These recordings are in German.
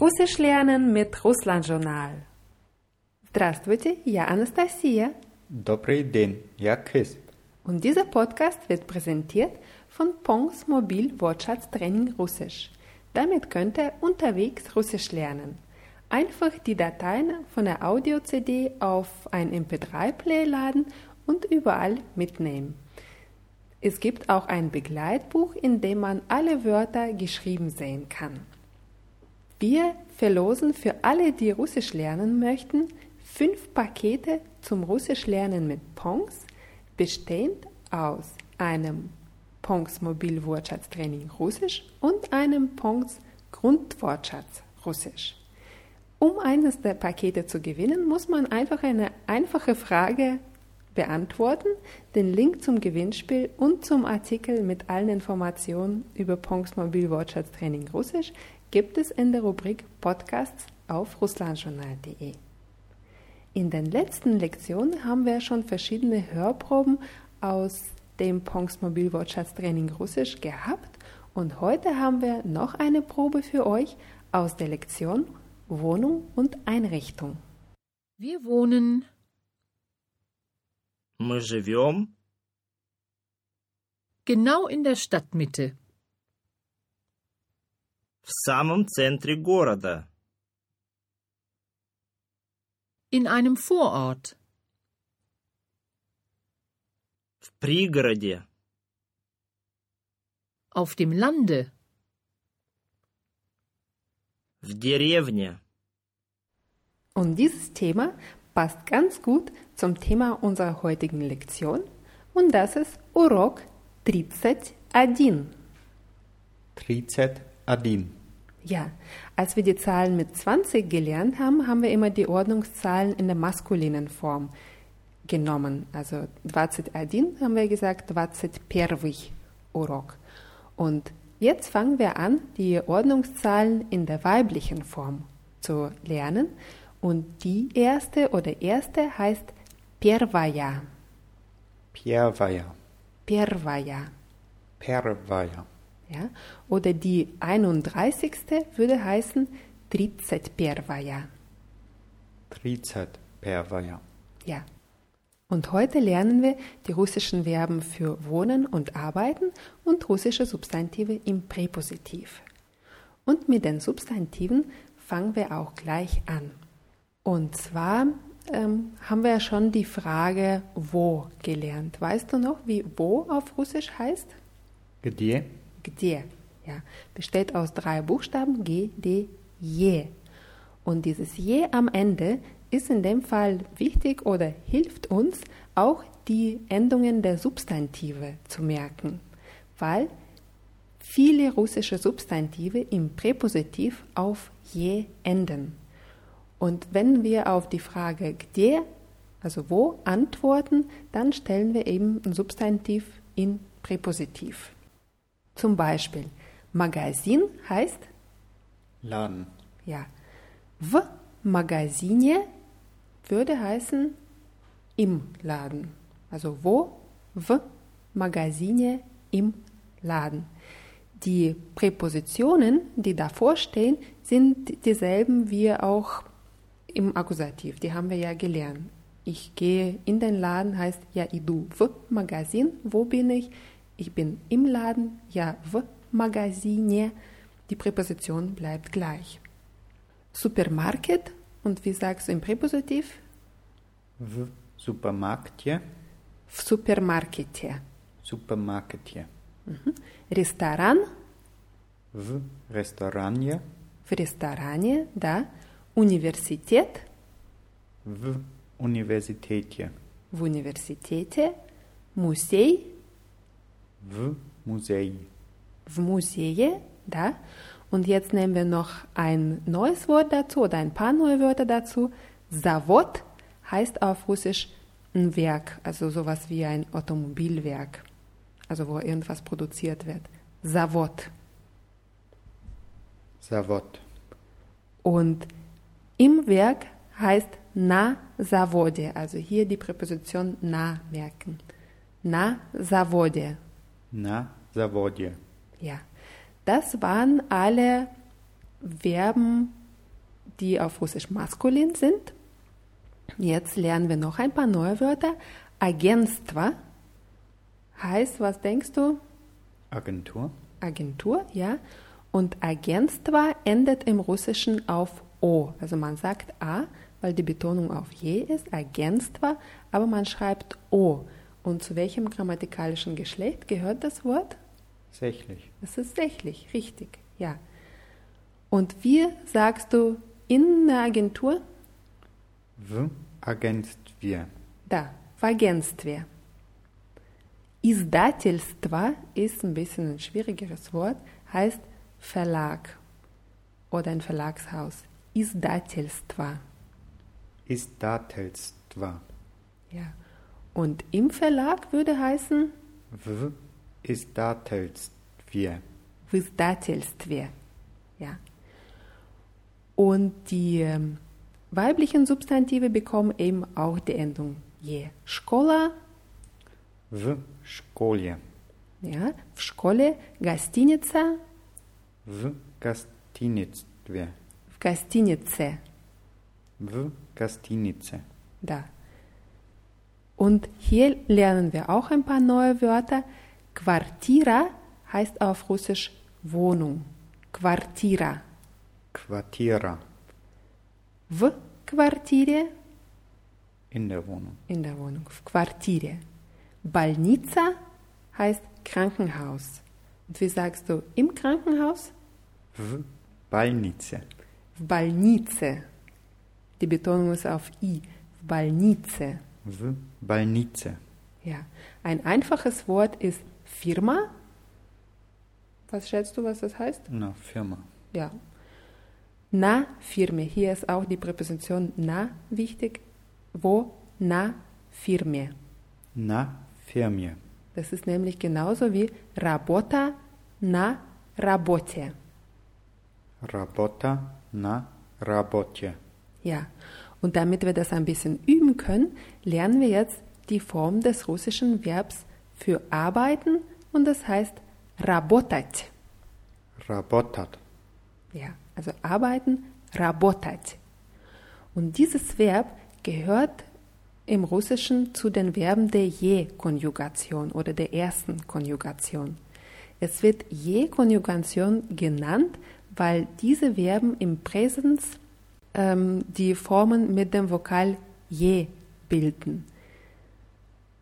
Russisch lernen mit Russland-Journal. Здравствуйте, я Анастасия. Добрый день, я Кисp. Und dieser Podcast wird präsentiert von Pongs Mobil Wortschatztraining Russisch. Damit könnt ihr unterwegs Russisch lernen. Einfach die Dateien von der Audio-CD auf ein MP3-Play laden und überall mitnehmen. Es gibt auch ein Begleitbuch, in dem man alle Wörter geschrieben sehen kann. Wir verlosen für alle, die Russisch lernen möchten, fünf Pakete zum Russisch lernen mit Pongs, bestehend aus einem Pongs Mobilwortschatztraining Russisch und einem Pongs Grundwortschatz Russisch. Um eines der Pakete zu gewinnen, muss man einfach eine einfache Frage beantworten. Den Link zum Gewinnspiel und zum Artikel mit allen Informationen über Pongs Mobilwortschatztraining Russisch gibt es in der Rubrik Podcasts auf russlandjournal.de. In den letzten Lektionen haben wir schon verschiedene Hörproben aus dem Pongs Mobilwortschatztraining Russisch gehabt und heute haben wir noch eine Probe für euch aus der Lektion Wohnung und Einrichtung. Wir wohnen Мы живем genau in der Stadtmitte. в самом центре города, In einem Vorort. в пригороде, Auf dem Lande. в деревне. Und dieses Thema passt ganz gut zum Thema unserer heutigen Lektion und das ist Урок 31. 31. Ja, als wir die Zahlen mit 20 gelernt haben, haben wir immer die Ordnungszahlen in der maskulinen Form genommen. Also 21 haben wir gesagt 21 Урок. Und jetzt fangen wir an, die Ordnungszahlen in der weiblichen Form zu lernen. Und die erste oder erste heißt Первая. Первая. Первая. Первая. Ja? Oder die 31. würde heißen 31. 31. Ja. Und heute lernen wir die russischen Verben für wohnen und arbeiten und russische Substantive im Präpositiv. Und mit den Substantiven fangen wir auch gleich an. Und zwar ähm, haben wir ja schon die Frage wo gelernt. Weißt du noch, wie wo auf Russisch heißt? Где? Gde. Ja, besteht aus drei Buchstaben G, D, Je. Und dieses Je am Ende ist in dem Fall wichtig oder hilft uns, auch die Endungen der Substantive zu merken, weil viele russische Substantive im Präpositiv auf je enden. Und wenn wir auf die Frage gde, also wo, antworten, dann stellen wir eben ein Substantiv in Präpositiv. Zum Beispiel Magazin heißt Laden. Ja. W Magazine würde heißen im Laden. Also wo w Magazine im Laden. Die Präpositionen, die davor stehen, sind dieselben wie auch im Akkusativ. Die haben wir ja gelernt. Ich gehe in den Laden heißt ja idu W Magazin. Wo bin ich? Ich bin im Laden, ja в магазине. Die Präposition bleibt gleich. Supermarket und wie sagst du im Präpositiv? В супермаркете. В супермаркете. Супермаркете. Ресторан В ресторане. в ресторане, да. Университет В университете. в университете. Музей В музее. в музее, да. Und jetzt nehmen wir noch ein neues Wort dazu oder ein paar neue Wörter dazu. Zavod heißt auf Russisch ein Werk, also sowas wie ein Automobilwerk, also wo irgendwas produziert wird. Zavod. Завод. Und im Werk heißt na заводе, also hier die Präposition na merken. Na заводе. na Zawodzie. Ja, das waren alle Verben, die auf Russisch maskulin sind. Jetzt lernen wir noch ein paar neue Wörter. Agentstva heißt, was denkst du? Agentur. Agentur, ja. Und Agentstva endet im Russischen auf O. Also man sagt A, weil die Betonung auf J ist, Agentstva, aber man schreibt O. Und zu welchem grammatikalischen Geschlecht gehört das Wort? Sächlich. Das ist sächlich, richtig, ja. Und wie sagst du in der Agentur? W агентстве. Da, в агентстве. Издательство ist ein bisschen ein schwierigeres Wort, heißt Verlag oder ein Verlagshaus. Издательство. Издательство. Ja. Und im Verlag würde heißen В издательстве. в издательстве. Ja. Und die ähm, weiblichen Substantive bekommen eben auch die Endung je. Школа, В школе. ja, в школе, гостиница, В гостиницстве. в гостинице. В гостинице. Da. Und hier lernen wir auch ein paar neue Wörter. Quartira heißt auf Russisch Wohnung. Quartira. Квартира. В квартире In der Wohnung. in der Wohnung. В квартире. Больница heißt Krankenhaus. Und wie sagst du im Krankenhaus? В больнице. В больнице. Die Betonung ist auf I. В больнице. В больнице. Ja. Ein einfaches Wort ist Firma. Was schätzt du, was das heißt? Na, Firma. Ja. Na Firme. Hier ist auch die Präposition na wichtig. Wo? Na Firme. На ферме. Das ist nämlich genauso wie Работа на работе. Работа на работе. Ja. Und damit wir das ein bisschen üben können, lernen wir jetzt die Form des russischen Verbs für arbeiten und das heißt работать. Работать. Ja, also arbeiten, работать. Und dieses Verb gehört im Russischen zu den Verben der Je-Konjugation oder der ersten Konjugation. Es wird Je-Konjugation genannt, weil diese Verben im Präsens ähm, die Formen mit dem Vokal Je bilden.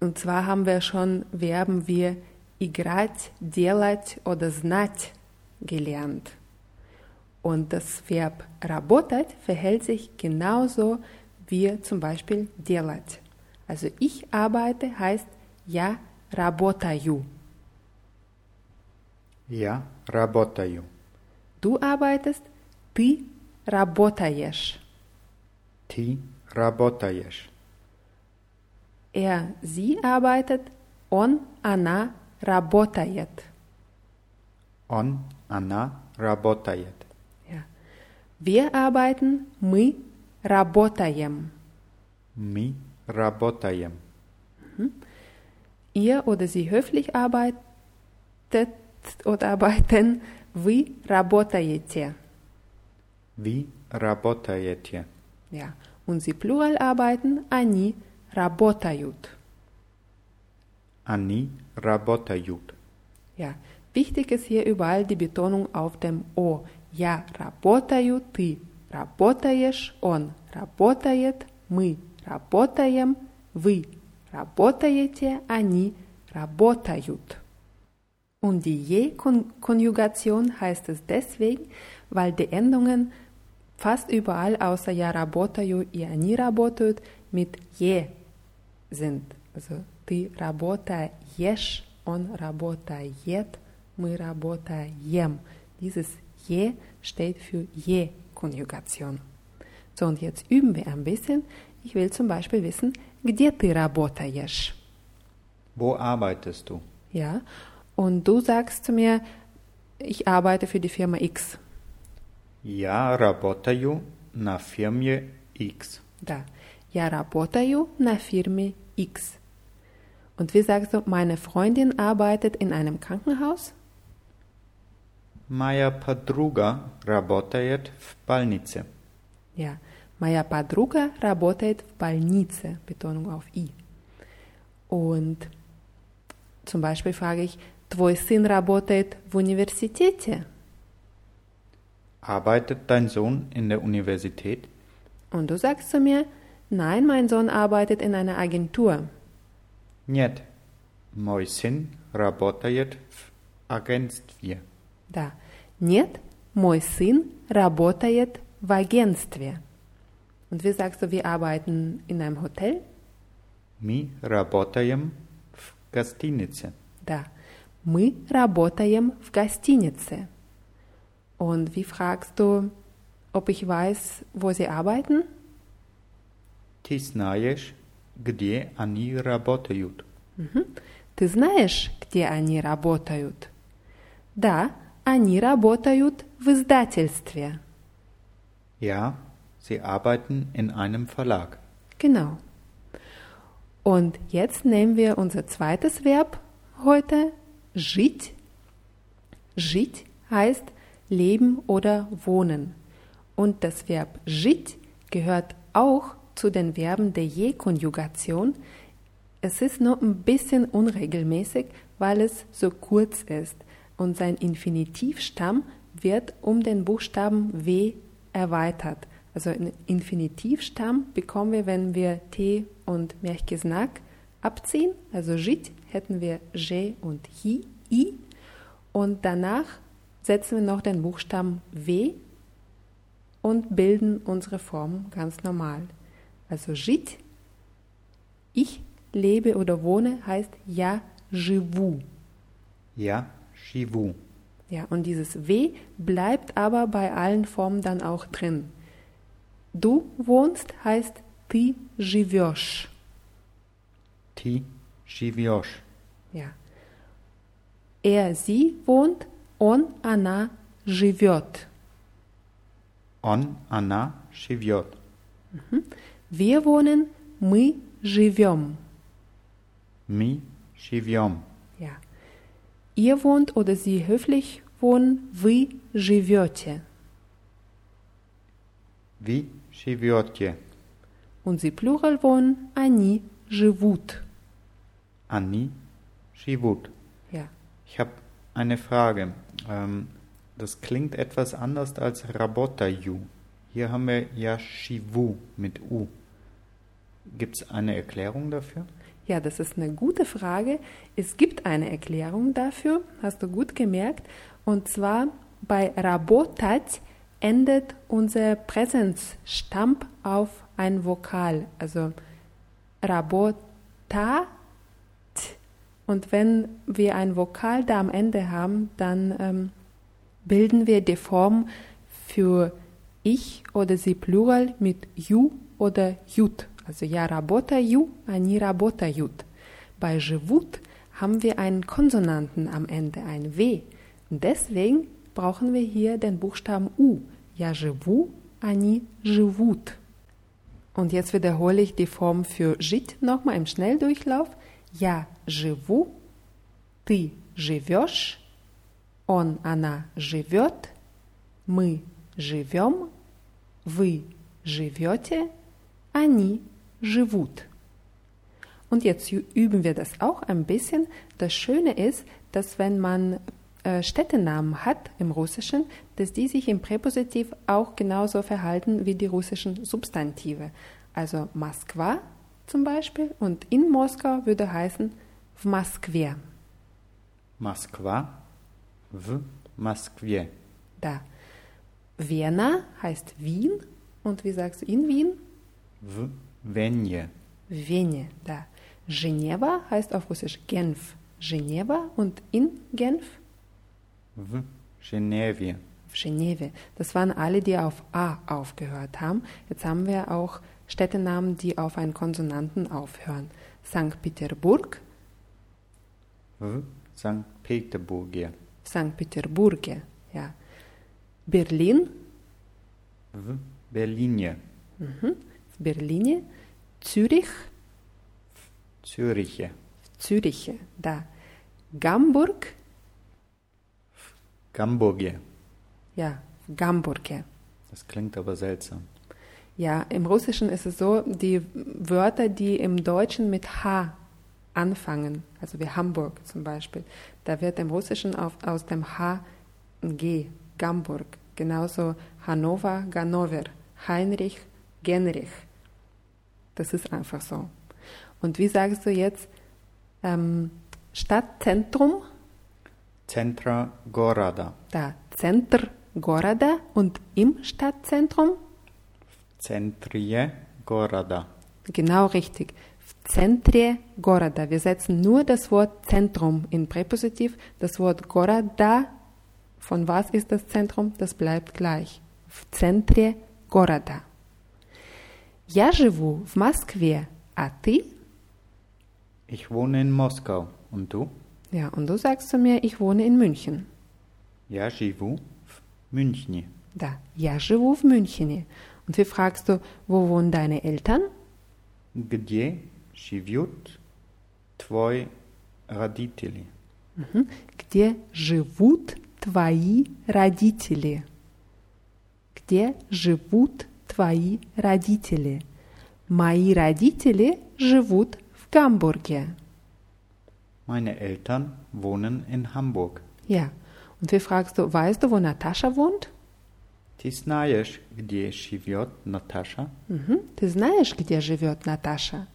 Und zwar haben wir schon Verben wie играть, делать oder знать gelernt. Und das Verb работать verhält sich genauso wie zum Beispiel делать. Also ich arbeite heißt я работаю. Я работаю. Du arbeitest, ты работаешь. Ты работаешь. Er, sie arbeitet, он, она работает. Он, она работает. Ja. Wir arbeiten, мы работаем. Мы работаем. Ihr oder sie höflich arbeitet oder arbeiten, вы работаете. Вы работаете. Ja. Und sie plural arbeiten, они работают. Они работают. Ja. Wichtig ist hier überall die Betonung auf dem O. Я работаю, ты работаешь, он работает, мы работаем, вы работаете, они работают. Und die Je-Konjugation heißt es deswegen, weil die Endungen fast überall außer я работаю и они работают mit je sind. Also ты работаешь, он работает, мы работаем. Dieses je steht für je-Konjugation. So, und jetzt üben wir ein bisschen. Ich will zum Beispiel wissen, где ты работаешь? Wo arbeitest du? Ja, und du sagst zu mir, ich arbeite für die Firma X. Я работаю на фирме X. Da. Я работаю на фирме X. Und wie sagst du, meine Freundin arbeitet in einem Krankenhaus? Моя подруга работает в больнице. Ja, моя подруга работает в больнице, Betonung auf I. Und zum Beispiel frage ich, твой сын работает в университете? Arbeitet dein Sohn in der Universität? Und du sagst zu mir, nein, mein Sohn arbeitet in einer Agentur. Нет. Мой сын работает в агентстве. Да. Нет, мой сын работает в агентстве. Und wie sagst du, wir arbeiten in einem Hotel? Мы работаем в гостинице. Да. Мы работаем в гостинице. Und wie fragst du, ob ich weiß, wo sie arbeiten? Ты знаешь, где они работают? Ты знаешь, где они работают? Да, они работают в издательстве. Ja, sie arbeiten in einem Verlag. Genau. Und jetzt nehmen wir unser zweites Verb heute, жить. Жить heißt leben oder wohnen. Und das Verb жить gehört auch zu den Verben der Je-Konjugation. Es ist nur ein bisschen unregelmäßig, weil es so kurz ist. Und sein Infinitivstamm wird um den Buchstaben W erweitert. Also einen Infinitivstamm bekommen wir, wenn wir T und Merkesnack abziehen. Also Jit hätten wir J und Hi, I. Und danach setzen wir noch den Buchstaben W und bilden unsere Form ganz normal. Also Jit, ich lebe oder wohne, heißt Ja живу. Ja, живу. Ja, und dieses W bleibt aber bei allen Formen dann auch drin. Du wohnst heißt ты живешь. Ты живешь. Ja. Er, sie wohnt, он, она живет. Он, она живет. Wir wohnen, мы живем. Мы живем. Ja. Ihr wohnt oder sie höflich wohnen, вы живете. Вы живете. Und sie plural wohnen, они живут. Они живут. Ja. Ich habe eine Frage. Ähm, das klingt etwas anders als Rabotayu. Hier haben wir Yashivu mit U. Gibt es eine Erklärung dafür? Ja, das ist eine gute Frage. Es gibt eine Erklärung dafür, hast du gut gemerkt. Und zwar bei Rabotat endet unser Präsenzstamp auf ein Vokal. Also Rabota Und wenn wir ein Vokal da am Ende haben, dann ähm, bilden wir die Form für ich oder sie Plural mit ju oder jut. Also я работаю, они работают. Bei живут haben wir einen Konsonanten am Ende, ein W. Und deswegen brauchen wir hier den Buchstaben U. Я живу, они живут. Und jetzt wiederhole ich die Form für жить nochmal im Schnelldurchlauf. Я живу, ты живешь, он, она живет, мы живем, вы живете, они живут. Und jetzt üben wir das auch ein bisschen. Das Schöne ist, dass wenn man äh, Städtenamen hat im Russischen, dass die sich im Präpositiv auch genauso verhalten wie die russischen Substantive. Also Moskwa zum Beispiel und in Moskau würde heißen в Москве. Moskwa w Moskwie. Da. Vienna heißt Wien und wie sagst du in Wien? W Wenje. Wenie, da. Geneva heißt auf Russisch Genf. Geneva und in Genf? W Genewie. Geneve. Das waren alle, die auf A aufgehört haben. Jetzt haben wir auch Städtenamen, die auf einen Konsonanten aufhören. St. Peterburg, W St. Peterburgie. St. Peterburgie, ja. Berlin, Berlinie. mhm. Berlinie, Zürich, Züriche. Züriche, da. Gamburg, Gamburgie. ja, Gamburge. Das klingt aber seltsam. Ja, im Russischen ist es so, die Wörter, die im Deutschen mit H anfangen, also wie Hamburg zum Beispiel, da wird im Russischen auf, aus dem H ein G, Gamburg, genauso Hannover, Ganover, Heinrich, Genrich. Das ist einfach so. Und wie sagst du jetzt ähm, Stadtzentrum? Centra Gorada. Da, Center Goroda und im Stadtzentrum? Centrie Gorada. Genau richtig. В центре города. Wir setzen nur das Wort Zentrum in Präpositiv. Das Wort города, von was ist das Zentrum? Das bleibt gleich. В центре города. Я живу в Москве, а ты? Ich wohne in Moskau. Und du? Ja, und du sagst zu mir, ich wohne in München. Я живу в Münchni. Da, я живу в München. Und wie fragst du, wo wohnen deine Eltern? Где живут твои родители? Mhm. Где живут твои родители? Где живут твои родители? Мои родители живут в Гамбурге. Meine Eltern wohnen in Hamburg. Ja. Und wie fragst du, weißt du, wo Natascha wohnt? Ты знаешь, где живет Наташа? Mhm. Ты знаешь, где живет Наташа?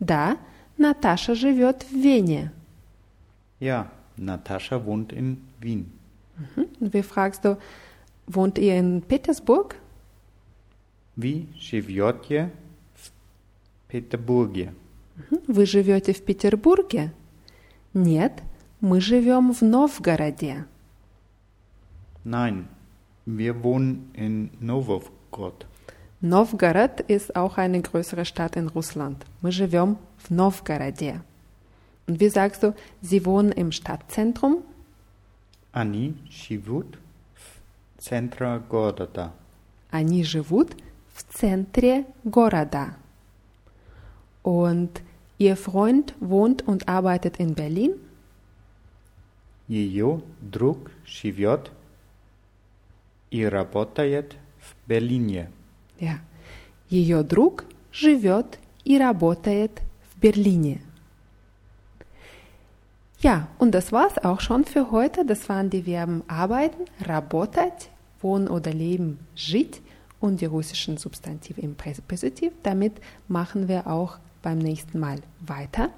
Да, Наташа живет в Вене. Ja, Natascha wohnt in Wien. Mhm. Und wie fragst du, wohnt ihr in Petersburg? Вы живете в Петербурге? Вы живете в Петербурге? Нет, мы живем в Новгороде. Nein, wir wohnen in Novgorod. Novgorod ist auch eine größere Stadt in Russland. Мы живем в Новгороде. Und wie sagst du, sie wohnen im Stadtzentrum? Они живут в центре города. Они живут в центре города. Und ihr Freund wohnt und arbeitet in Berlin? Ее друг живет и работает в Берлине. Ja. Ее друг живет и работает в Berlin. Ja, und das war's auch schon für heute. Das waren die Verben arbeiten, работать, wohnen oder leben, жить und die russischen Substantive im Präpositiv. Damit machen wir auch beim nächsten Mal weiter.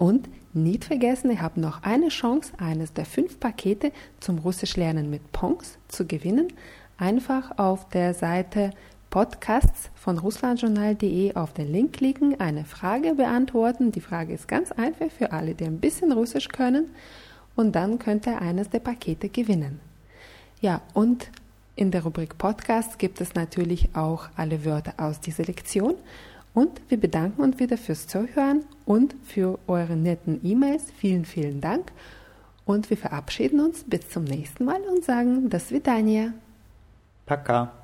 Und nicht vergessen, ihr habt noch eine Chance, eines der fünf Pakete zum Russisch lernen mit Pongs zu gewinnen. Einfach auf der Seite Podcasts von russlandjournal.de auf den Link klicken, eine Frage beantworten. Die Frage ist ganz einfach für alle, die ein bisschen Russisch können. Und dann könnt ihr eines der Pakete gewinnen. Ja, und in der Rubrik Podcasts gibt es natürlich auch alle Wörter aus dieser Lektion. Und wir bedanken uns wieder fürs Zuhören und für eure netten E-Mails. Vielen, vielen Dank. Und wir verabschieden uns bis zum nächsten Mal und sagen das Vidania. Пока.